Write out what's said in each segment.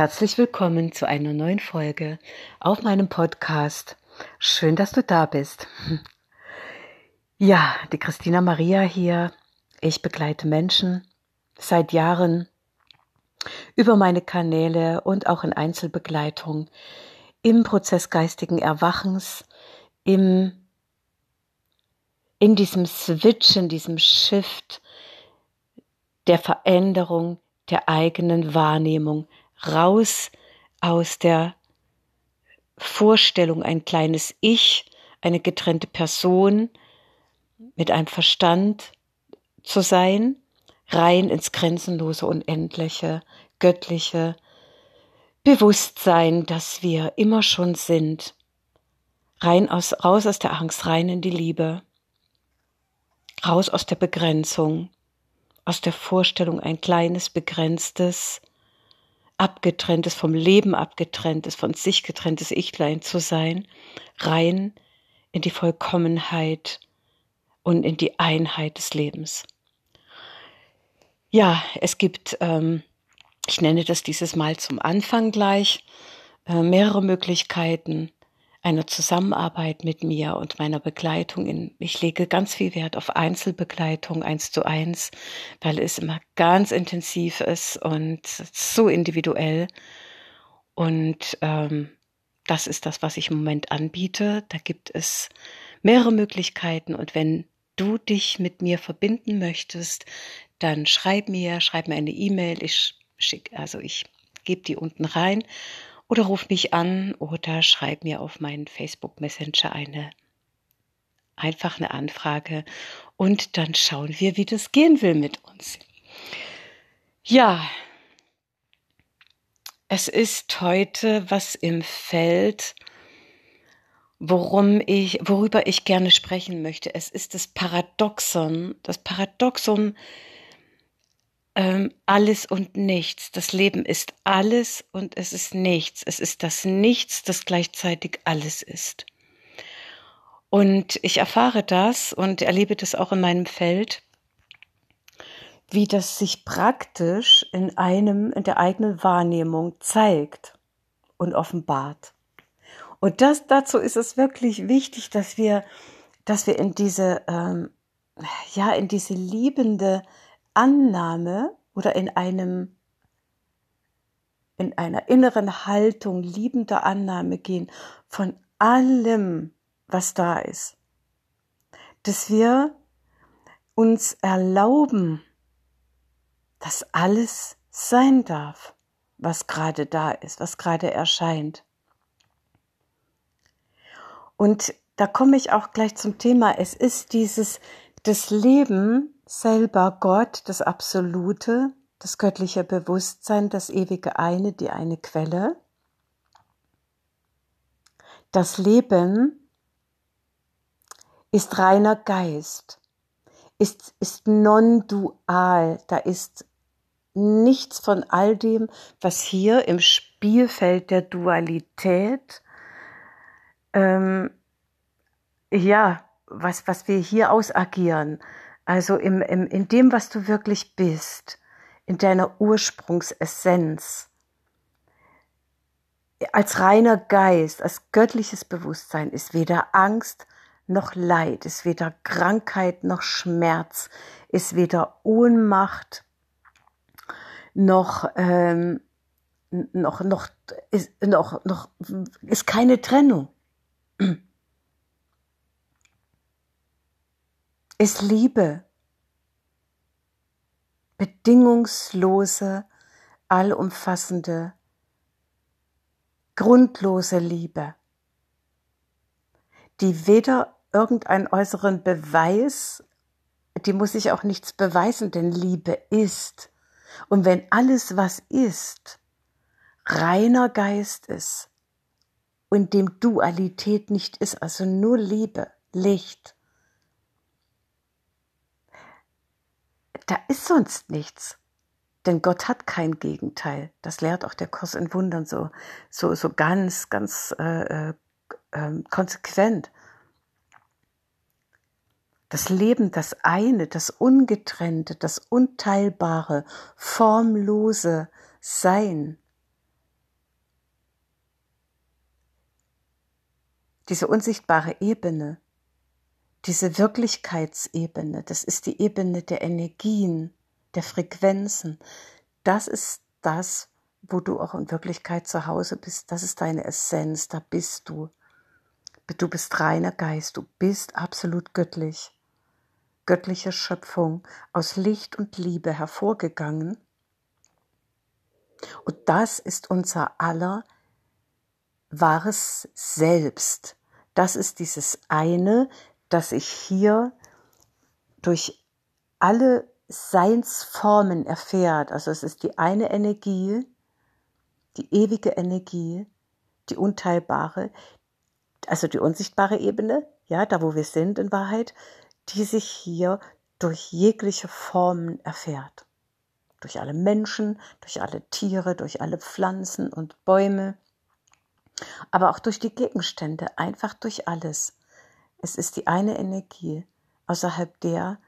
Herzlich willkommen zu einer neuen Folge auf meinem Podcast. Schön, dass du da bist. Ja, die Christina Maria hier. Ich begleite Menschen seit Jahren über meine Kanäle und auch in Einzelbegleitung im Prozess geistigen Erwachens, im, in diesem Switch, in diesem Shift der Veränderung der eigenen Wahrnehmung raus aus der Vorstellung, ein kleines Ich, eine getrennte Person mit einem Verstand zu sein, rein ins grenzenlose, unendliche, göttliche Bewusstsein, das wir immer schon sind, rein aus, raus aus der Angst, rein in die Liebe, raus aus der Begrenzung, aus der Vorstellung, ein kleines, begrenztes, abgetrenntes, vom Leben abgetrenntes, von sich getrenntes Ichlein zu sein, rein in die Vollkommenheit und in die Einheit des Lebens. Ja, es gibt, ähm, ich nenne das dieses Mal zum Anfang gleich, äh, mehrere Möglichkeiten, einer Zusammenarbeit mit mir und meiner Begleitung. In, ich lege ganz viel Wert auf Einzelbegleitung, eins zu eins, weil es immer ganz intensiv ist und so individuell. Und ähm, das ist das, was ich im Moment anbiete. Da gibt es mehrere Möglichkeiten. Und wenn du dich mit mir verbinden möchtest, dann schreib mir, schreib mir eine E-Mail. Ich schicke, also ich gebe die unten rein oder ruf mich an oder schreib mir auf meinen Facebook Messenger eine einfach eine Anfrage und dann schauen wir, wie das gehen will mit uns. Ja, es ist heute was im Feld, worum ich, worüber ich gerne sprechen möchte. Es ist das Paradoxon, das Paradoxon ähm, alles und nichts. Das Leben ist alles und es ist nichts. Es ist das Nichts, das gleichzeitig alles ist. Und ich erfahre das und erlebe das auch in meinem Feld, wie das sich praktisch in einem, in der eigenen Wahrnehmung zeigt und offenbart. Und das, dazu ist es wirklich wichtig, dass wir, dass wir in diese, ähm, ja, in diese liebende Annahme oder in einem in einer inneren Haltung liebender Annahme gehen von allem, was da ist. Dass wir uns erlauben, dass alles sein darf, was gerade da ist, was gerade erscheint. Und da komme ich auch gleich zum Thema. Es ist dieses, das Leben selber Gott, das Absolute, das göttliche Bewusstsein, das ewige Eine, die eine Quelle. Das Leben ist reiner Geist, ist, ist non-dual, da ist nichts von all dem, was hier im Spielfeld der Dualität, ähm, ja, was, was wir hier ausagieren, also im, im, in dem, was du wirklich bist, in deiner Ursprungsessenz, als reiner Geist, als göttliches Bewusstsein ist weder Angst noch Leid, ist weder Krankheit noch Schmerz, ist weder Ohnmacht noch ähm, noch noch ist noch noch ist keine Trennung. Ist Liebe. Bedingungslose, allumfassende, grundlose Liebe, die weder irgendeinen äußeren Beweis, die muss sich auch nichts beweisen, denn Liebe ist. Und wenn alles, was ist, reiner Geist ist, und dem Dualität nicht ist, also nur Liebe, Licht, Da ist sonst nichts. Denn Gott hat kein Gegenteil. Das lehrt auch der Kurs in Wundern so, so, so ganz, ganz äh, äh, ähm, konsequent. Das Leben, das eine, das ungetrennte, das unteilbare, formlose Sein. Diese unsichtbare Ebene, diese Wirklichkeitsebene, das ist die Ebene der Energien, der Frequenzen. Das ist das, wo du auch in Wirklichkeit zu Hause bist. Das ist deine Essenz, da bist du. Du bist reiner Geist, du bist absolut göttlich. Göttliche Schöpfung aus Licht und Liebe hervorgegangen. Und das ist unser aller wahres Selbst. Das ist dieses eine, das sich hier durch alle Seinsformen erfährt. Also es ist die eine Energie, die ewige Energie, die unteilbare, also die unsichtbare Ebene, ja, da wo wir sind in Wahrheit, die sich hier durch jegliche Formen erfährt. Durch alle Menschen, durch alle Tiere, durch alle Pflanzen und Bäume, aber auch durch die Gegenstände, einfach durch alles. Es ist die eine Energie, außerhalb der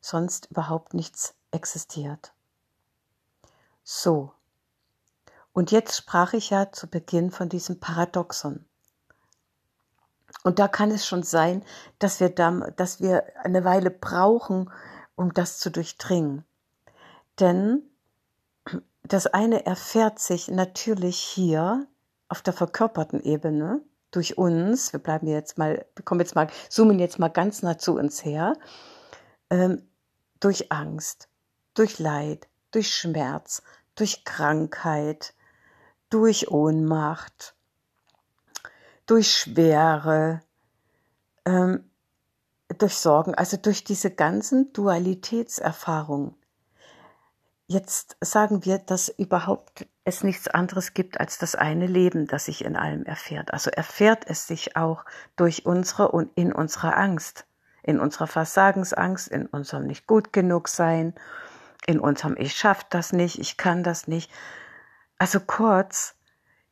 sonst überhaupt nichts existiert. So. Und jetzt sprach ich ja zu Beginn von diesem Paradoxon. Und da kann es schon sein, dass wir, da, dass wir eine Weile brauchen, um das zu durchdringen. Denn das eine erfährt sich natürlich hier auf der verkörperten Ebene durch uns, wir bleiben jetzt mal, wir kommen jetzt mal, zoomen jetzt mal ganz nah zu uns her, ähm, durch Angst, durch Leid, durch Schmerz, durch Krankheit, durch Ohnmacht, durch Schwere, ähm, durch Sorgen, also durch diese ganzen Dualitätserfahrungen. Jetzt sagen wir, dass überhaupt es nichts anderes gibt als das eine Leben, das sich in allem erfährt. Also erfährt es sich auch durch unsere und in unserer Angst, in unserer Versagensangst, in unserem nicht gut genug sein, in unserem ich schaff das nicht, ich kann das nicht. Also kurz,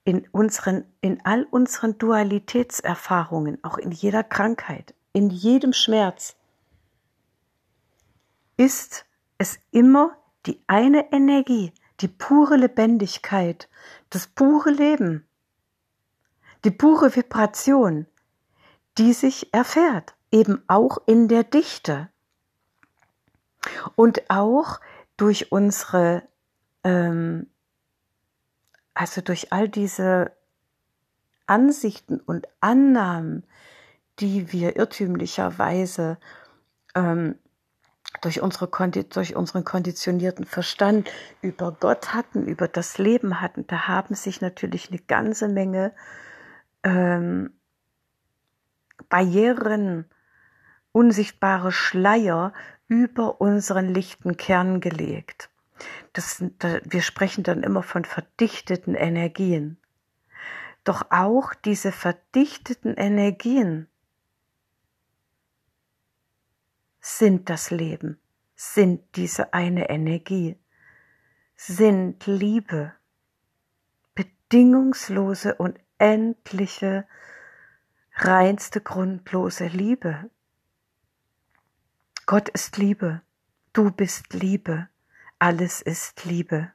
in unseren, in all unseren Dualitätserfahrungen, auch in jeder Krankheit, in jedem Schmerz, ist es immer die eine Energie, die pure Lebendigkeit, das pure Leben, die pure Vibration, die sich erfährt, eben auch in der Dichte. Und auch durch unsere, ähm, also durch all diese Ansichten und Annahmen, die wir irrtümlicherweise ähm, durch, unsere, durch unseren konditionierten Verstand über Gott hatten, über das Leben hatten, da haben sich natürlich eine ganze Menge ähm, Barrieren, unsichtbare Schleier über unseren lichten Kern gelegt. Das, wir sprechen dann immer von verdichteten Energien. Doch auch diese verdichteten Energien sind das Leben, sind diese eine Energie, sind Liebe, bedingungslose und endliche, reinste, grundlose Liebe. Gott ist Liebe, du bist Liebe, alles ist Liebe.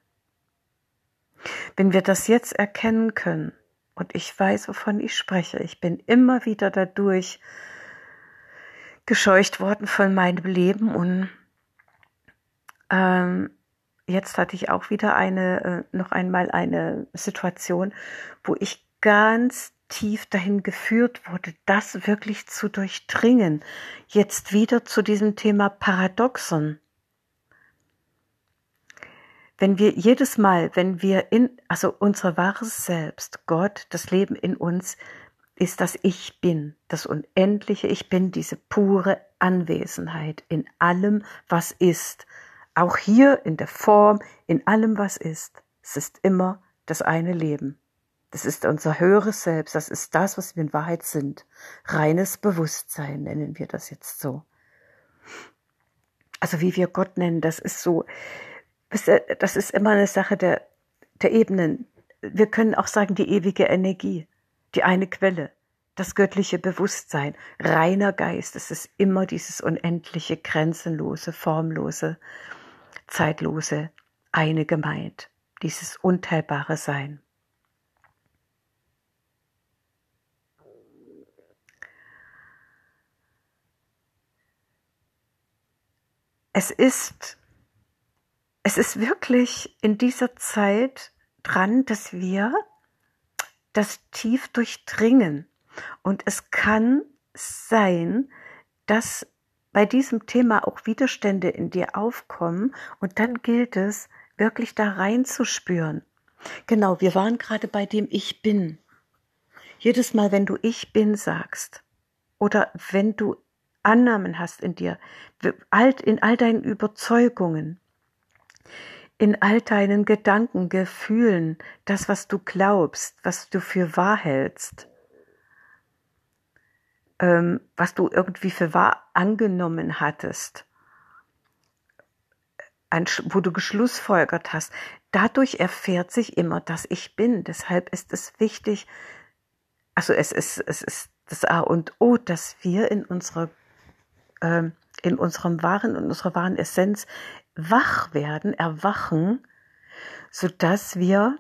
Wenn wir das jetzt erkennen können, und ich weiß, wovon ich spreche, ich bin immer wieder dadurch gescheucht worden von meinem Leben und ähm, jetzt hatte ich auch wieder eine, äh, noch einmal eine Situation, wo ich ganz tief dahin geführt wurde, das wirklich zu durchdringen. Jetzt wieder zu diesem Thema Paradoxon. Wenn wir jedes Mal, wenn wir in, also unser wahres Selbst, Gott, das Leben in uns, ist das Ich bin, das unendliche Ich bin, diese pure Anwesenheit in allem, was ist. Auch hier in der Form, in allem, was ist. Es ist immer das eine Leben. Das ist unser höheres Selbst, das ist das, was wir in Wahrheit sind. Reines Bewusstsein nennen wir das jetzt so. Also wie wir Gott nennen, das ist so, das ist immer eine Sache der, der Ebenen. Wir können auch sagen, die ewige Energie die eine Quelle, das göttliche Bewusstsein, reiner Geist, es ist immer dieses unendliche, grenzenlose, formlose, zeitlose, eine gemeint, dieses unteilbare Sein. Es ist, es ist wirklich in dieser Zeit dran, dass wir das tief durchdringen. Und es kann sein, dass bei diesem Thema auch Widerstände in dir aufkommen und dann gilt es, wirklich da reinzuspüren. Genau, wir waren gerade bei dem Ich bin. Jedes Mal, wenn du Ich bin sagst oder wenn du Annahmen hast in dir, in all deinen Überzeugungen, in all deinen Gedanken, Gefühlen, das, was du glaubst, was du für wahr hältst, ähm, was du irgendwie für wahr angenommen hattest, ein, wo du geschlussfolgert hast, dadurch erfährt sich immer, dass ich bin. Deshalb ist es wichtig, also es ist, es ist das A und O, dass wir in unserer, äh, in unserem wahren, in unserer wahren Essenz wach werden, erwachen, so dass wir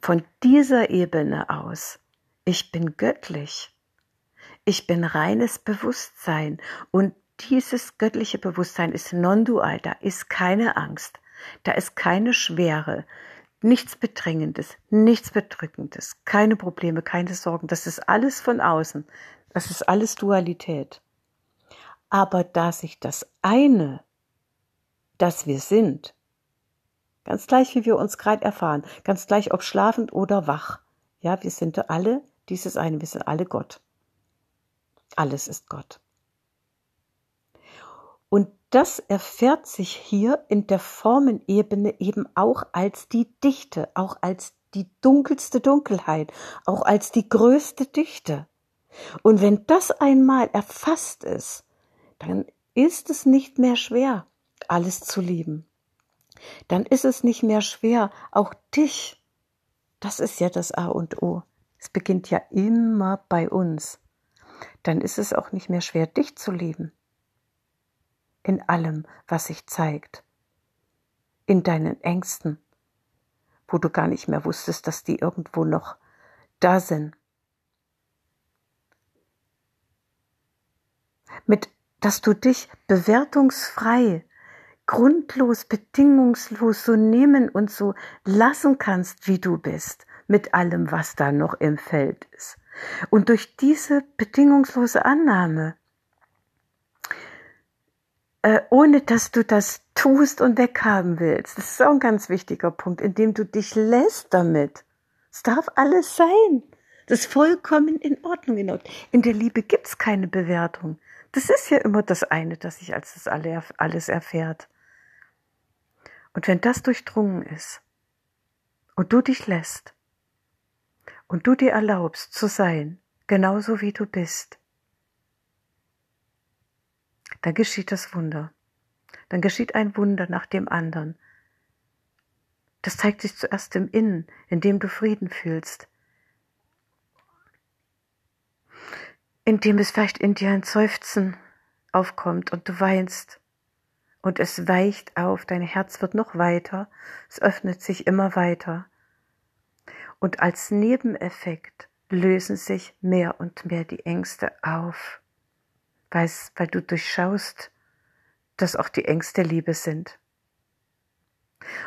von dieser Ebene aus, ich bin göttlich, ich bin reines Bewusstsein. Und dieses göttliche Bewusstsein ist non-dual, da ist keine Angst, da ist keine Schwere, nichts Bedrängendes, nichts Bedrückendes, keine Probleme, keine Sorgen, das ist alles von außen, das ist alles Dualität. Aber da sich das eine, das wir sind, ganz gleich wie wir uns gerade erfahren, ganz gleich ob schlafend oder wach, ja, wir sind alle dieses eine, wir sind alle Gott. Alles ist Gott. Und das erfährt sich hier in der Formenebene eben auch als die Dichte, auch als die dunkelste Dunkelheit, auch als die größte Dichte. Und wenn das einmal erfasst ist, dann ist es nicht mehr schwer, alles zu lieben. Dann ist es nicht mehr schwer, auch dich. Das ist ja das A und O. Es beginnt ja immer bei uns dann ist es auch nicht mehr schwer, dich zu lieben. In allem, was sich zeigt. In deinen Ängsten, wo du gar nicht mehr wusstest, dass die irgendwo noch da sind. Mit, dass du dich bewertungsfrei, grundlos, bedingungslos so nehmen und so lassen kannst, wie du bist, mit allem, was da noch im Feld ist. Und durch diese bedingungslose Annahme, äh, ohne dass du das tust und weghaben willst, das ist auch ein ganz wichtiger Punkt, indem du dich lässt damit. Es darf alles sein. Das ist vollkommen in Ordnung. In der Liebe gibt's keine Bewertung. Das ist ja immer das eine, das sich als das alles erfährt. Und wenn das durchdrungen ist und du dich lässt, und du dir erlaubst zu sein, genauso wie du bist, dann geschieht das Wunder. Dann geschieht ein Wunder nach dem anderen. Das zeigt sich zuerst im Innen, in dem du Frieden fühlst, in dem es vielleicht in dir ein Seufzen aufkommt und du weinst und es weicht auf, dein Herz wird noch weiter, es öffnet sich immer weiter und als Nebeneffekt lösen sich mehr und mehr die Ängste auf, weil du durchschaust, dass auch die Ängste Liebe sind.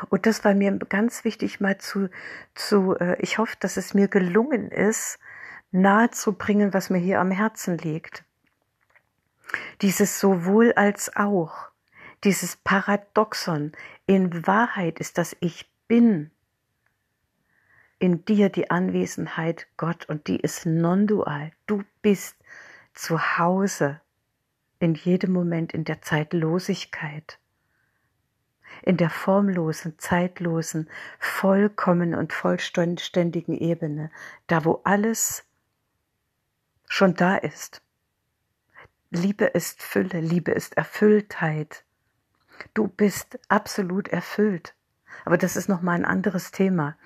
Und das war mir ganz wichtig mal zu, zu äh, ich hoffe, dass es mir gelungen ist, nahezubringen, was mir hier am Herzen liegt. Dieses sowohl als auch, dieses Paradoxon, in Wahrheit ist das Ich bin in dir die Anwesenheit Gott und die ist non-dual. Du bist zu Hause in jedem Moment in der Zeitlosigkeit, in der formlosen, zeitlosen, vollkommen und vollständigen Ebene, da wo alles schon da ist. Liebe ist Fülle, Liebe ist Erfülltheit. Du bist absolut erfüllt. Aber das ist nochmal ein anderes Thema.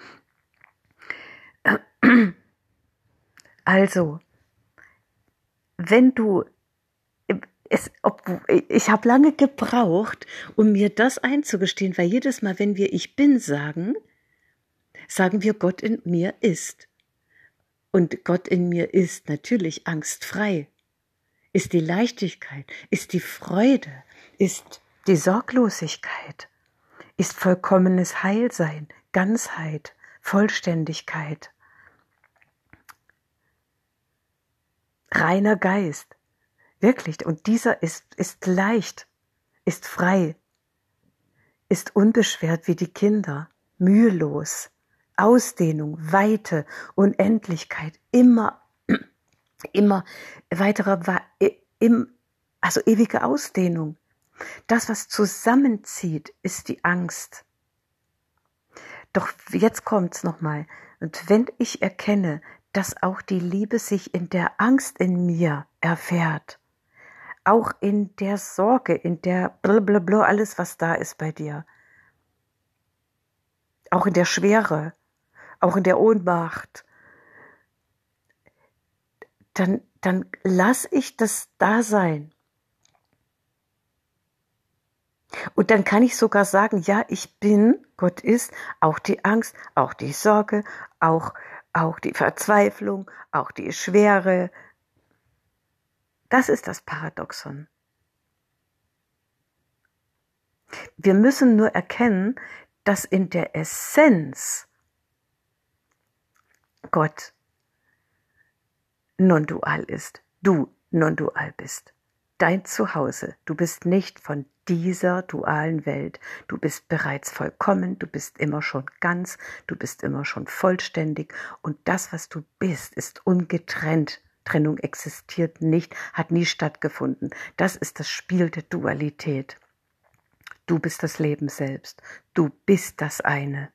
Also, wenn du es, ob, ich habe lange gebraucht, um mir das einzugestehen, weil jedes Mal, wenn wir Ich bin sagen, sagen wir Gott in mir ist. Und Gott in mir ist natürlich angstfrei, ist die Leichtigkeit, ist die Freude, ist die Sorglosigkeit, ist vollkommenes Heilsein, Ganzheit, Vollständigkeit, reiner Geist. Wirklich. Und dieser ist, ist leicht, ist frei, ist unbeschwert wie die Kinder, mühelos. Ausdehnung, Weite, Unendlichkeit, immer, immer weiterer, also ewige Ausdehnung. Das, was zusammenzieht, ist die Angst. Doch jetzt kommt's nochmal. Und wenn ich erkenne, dass auch die Liebe sich in der Angst in mir erfährt, auch in der Sorge, in der blablabla, alles, was da ist bei dir, auch in der Schwere, auch in der Ohnmacht, dann, dann lass ich das da sein. Und dann kann ich sogar sagen, ja, ich bin, Gott ist, auch die Angst, auch die Sorge, auch, auch die Verzweiflung, auch die Schwere. Das ist das Paradoxon. Wir müssen nur erkennen, dass in der Essenz Gott non-dual ist, du non-dual bist dein Zuhause. Du bist nicht von dieser dualen Welt. Du bist bereits vollkommen, du bist immer schon ganz, du bist immer schon vollständig und das, was du bist, ist ungetrennt. Trennung existiert nicht, hat nie stattgefunden. Das ist das Spiel der Dualität. Du bist das Leben selbst. Du bist das eine.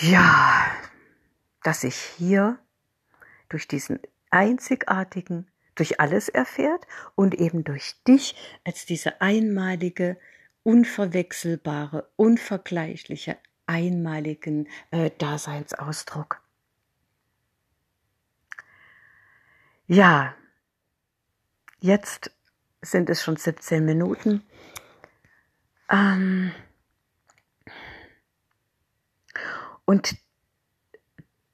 Ja, dass ich hier durch diesen einzigartigen durch alles erfährt und eben durch dich als diese einmalige, unverwechselbare, unvergleichliche, einmaligen äh, Daseinsausdruck. Ja, jetzt sind es schon 17 Minuten. Ähm und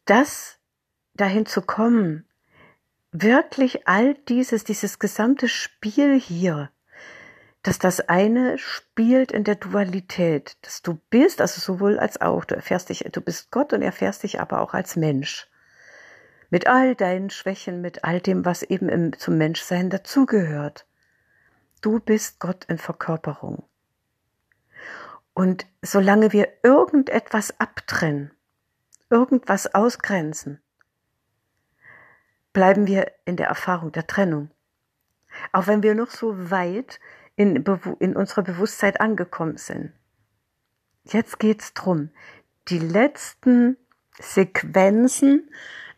das dahin zu kommen, wirklich all dieses, dieses gesamte Spiel hier, dass das eine spielt in der Dualität, dass du bist, also sowohl als auch, du erfährst dich, du bist Gott und erfährst dich aber auch als Mensch. Mit all deinen Schwächen, mit all dem, was eben im, zum Menschsein dazugehört. Du bist Gott in Verkörperung. Und solange wir irgendetwas abtrennen, irgendwas ausgrenzen, bleiben wir in der Erfahrung der Trennung. Auch wenn wir noch so weit in, in unserer Bewusstheit angekommen sind. Jetzt geht's drum, die letzten Sequenzen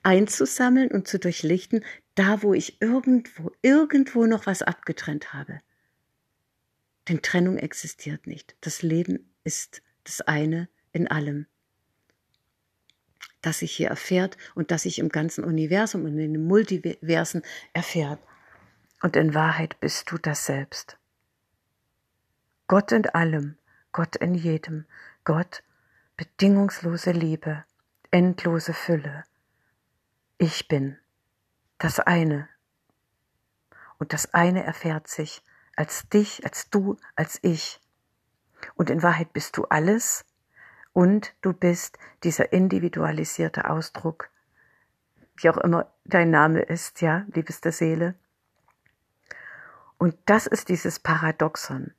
einzusammeln und zu durchlichten, da wo ich irgendwo, irgendwo noch was abgetrennt habe. Denn Trennung existiert nicht. Das Leben ist das eine in allem das sich hier erfährt und das sich im ganzen Universum und in den Multiversen erfährt. Und in Wahrheit bist du das selbst. Gott in allem, Gott in jedem, Gott bedingungslose Liebe, endlose Fülle. Ich bin das eine. Und das eine erfährt sich als dich, als du, als ich. Und in Wahrheit bist du alles, und du bist dieser individualisierte Ausdruck, wie auch immer dein Name ist, ja, liebeste Seele. Und das ist dieses Paradoxon.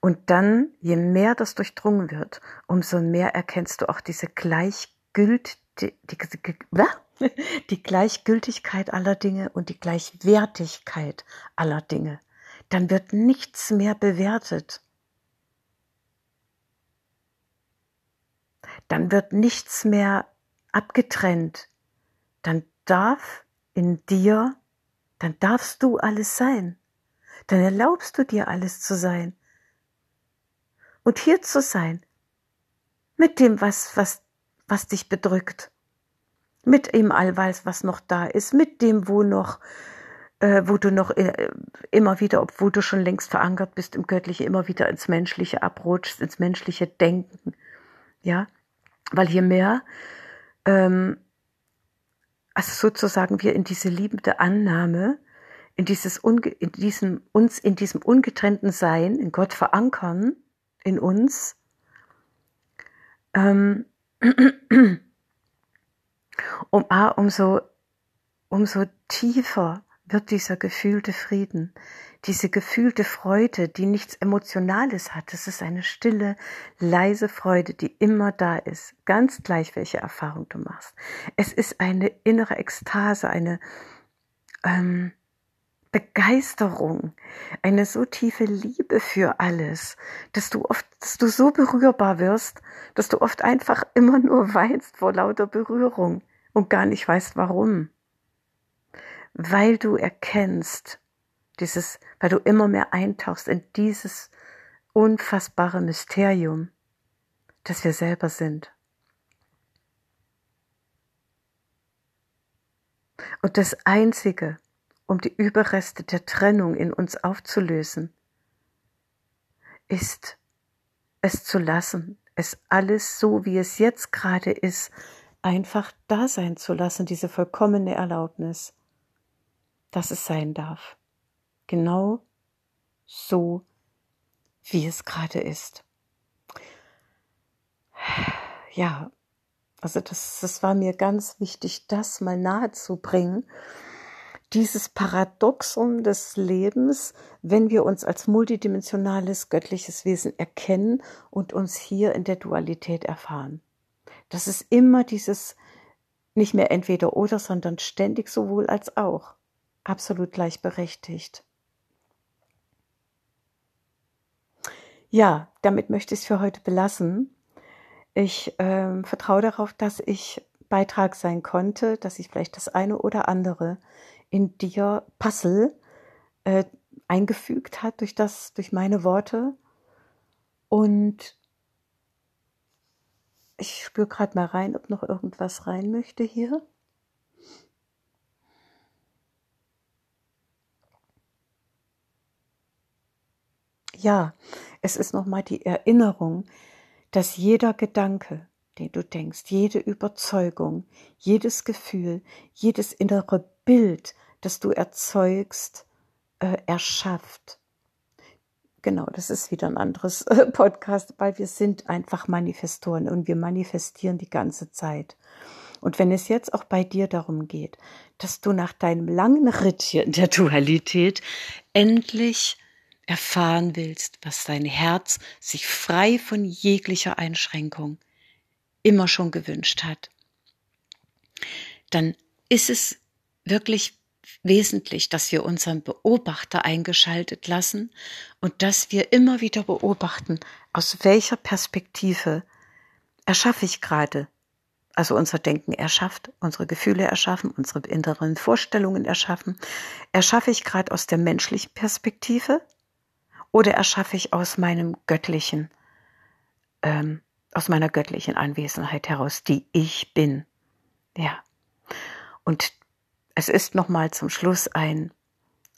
Und dann, je mehr das durchdrungen wird, umso mehr erkennst du auch diese Gleichgült, die, die, die Gleichgültigkeit aller Dinge und die Gleichwertigkeit aller Dinge. Dann wird nichts mehr bewertet. Dann wird nichts mehr abgetrennt. Dann darf in dir, dann darfst du alles sein. Dann erlaubst du dir alles zu sein. Und hier zu sein. Mit dem, was, was, was dich bedrückt. Mit dem Allweils, was noch da ist. Mit dem, wo noch, äh, wo du noch äh, immer wieder, obwohl du schon längst verankert bist im Göttliche, immer wieder ins Menschliche abrutschst, ins menschliche Denken. Ja, weil je mehr, ähm, also sozusagen wir in diese liebende Annahme, in dieses in diesem uns in diesem ungetrennten Sein in Gott verankern in uns ähm, um A, umso umso tiefer wird dieser gefühlte Frieden, diese gefühlte Freude, die nichts Emotionales hat. Das ist eine stille, leise Freude, die immer da ist, ganz gleich, welche Erfahrung du machst. Es ist eine innere Ekstase, eine ähm, Begeisterung, eine so tiefe Liebe für alles, dass du oft, dass du so berührbar wirst, dass du oft einfach immer nur weinst vor lauter Berührung und gar nicht weißt warum weil du erkennst, dieses, weil du immer mehr eintauchst in dieses unfassbare Mysterium, das wir selber sind. Und das Einzige, um die Überreste der Trennung in uns aufzulösen, ist es zu lassen, es alles so, wie es jetzt gerade ist, einfach da sein zu lassen, diese vollkommene Erlaubnis dass es sein darf. Genau so, wie es gerade ist. Ja, also das, das war mir ganz wichtig, das mal nahe zu bringen. Dieses Paradoxum des Lebens, wenn wir uns als multidimensionales göttliches Wesen erkennen und uns hier in der Dualität erfahren. Das ist immer dieses nicht mehr entweder oder, sondern ständig sowohl als auch absolut gleichberechtigt. Ja, damit möchte ich es für heute belassen. Ich äh, vertraue darauf, dass ich Beitrag sein konnte, dass ich vielleicht das eine oder andere in dir Puzzle äh, eingefügt hat durch das, durch meine Worte. Und ich spüre gerade mal rein, ob noch irgendwas rein möchte hier. Ja, es ist nochmal die Erinnerung, dass jeder Gedanke, den du denkst, jede Überzeugung, jedes Gefühl, jedes innere Bild, das du erzeugst, äh, erschafft. Genau, das ist wieder ein anderes äh, Podcast, weil wir sind einfach Manifestoren und wir manifestieren die ganze Zeit. Und wenn es jetzt auch bei dir darum geht, dass du nach deinem langen Ritt hier in der Dualität endlich erfahren willst, was dein Herz sich frei von jeglicher Einschränkung immer schon gewünscht hat, dann ist es wirklich wesentlich, dass wir unseren Beobachter eingeschaltet lassen und dass wir immer wieder beobachten, aus welcher Perspektive erschaffe ich gerade. Also unser Denken erschafft, unsere Gefühle erschaffen, unsere inneren Vorstellungen erschaffen. Erschaffe ich gerade aus der menschlichen Perspektive oder erschaffe ich aus meinem göttlichen, ähm, aus meiner göttlichen Anwesenheit heraus, die ich bin. Ja. Und es ist nochmal zum Schluss ein,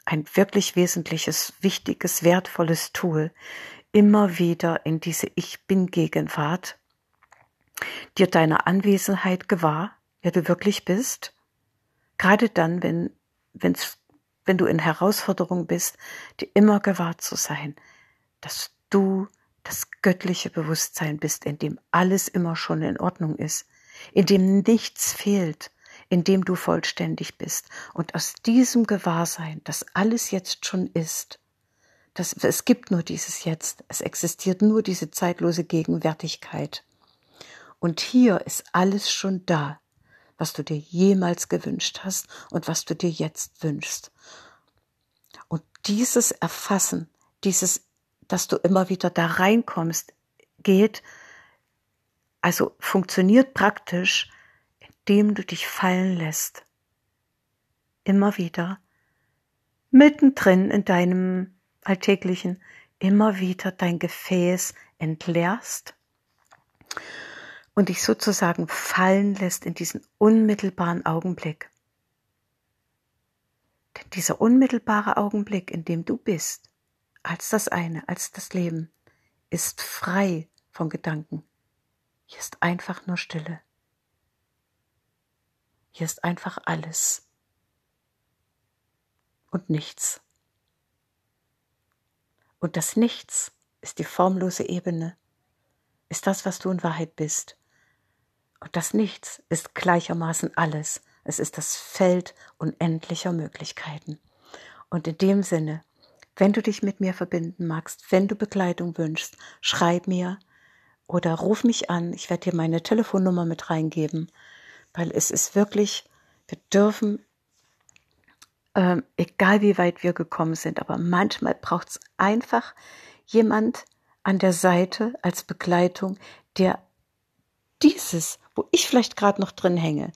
ein wirklich wesentliches, wichtiges, wertvolles Tool, immer wieder in diese Ich bin Gegenwart, dir deiner Anwesenheit gewahr, wer du wirklich bist, gerade dann, wenn es wenn du in Herausforderung bist, dir immer gewahrt zu sein, dass du das göttliche Bewusstsein bist, in dem alles immer schon in Ordnung ist, in dem nichts fehlt, in dem du vollständig bist. Und aus diesem Gewahrsein, dass alles jetzt schon ist, dass es gibt nur dieses Jetzt, es existiert nur diese zeitlose Gegenwärtigkeit. Und hier ist alles schon da was du dir jemals gewünscht hast und was du dir jetzt wünschst. Und dieses Erfassen, dieses, dass du immer wieder da reinkommst, geht, also funktioniert praktisch, indem du dich fallen lässt. Immer wieder, mittendrin in deinem alltäglichen, immer wieder dein Gefäß entleerst und dich sozusagen fallen lässt in diesen unmittelbaren Augenblick. Denn dieser unmittelbare Augenblick, in dem du bist, als das eine, als das Leben, ist frei von Gedanken. Hier ist einfach nur Stille. Hier ist einfach alles. und nichts. Und das Nichts ist die formlose Ebene, ist das, was du in Wahrheit bist. Und das Nichts ist gleichermaßen alles. Es ist das Feld unendlicher Möglichkeiten. Und in dem Sinne, wenn du dich mit mir verbinden magst, wenn du Begleitung wünschst, schreib mir oder ruf mich an. Ich werde dir meine Telefonnummer mit reingeben, weil es ist wirklich, wir dürfen, ähm, egal wie weit wir gekommen sind, aber manchmal braucht es einfach jemand an der Seite als Begleitung, der dieses, wo ich vielleicht gerade noch drin hänge,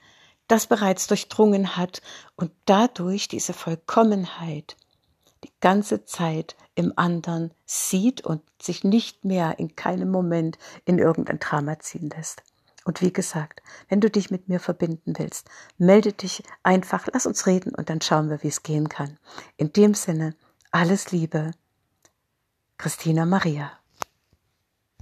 das bereits durchdrungen hat und dadurch diese Vollkommenheit die ganze Zeit im anderen sieht und sich nicht mehr in keinem Moment in irgendein Drama ziehen lässt. Und wie gesagt, wenn du dich mit mir verbinden willst, melde dich einfach, lass uns reden und dann schauen wir, wie es gehen kann. In dem Sinne, alles Liebe, Christina Maria.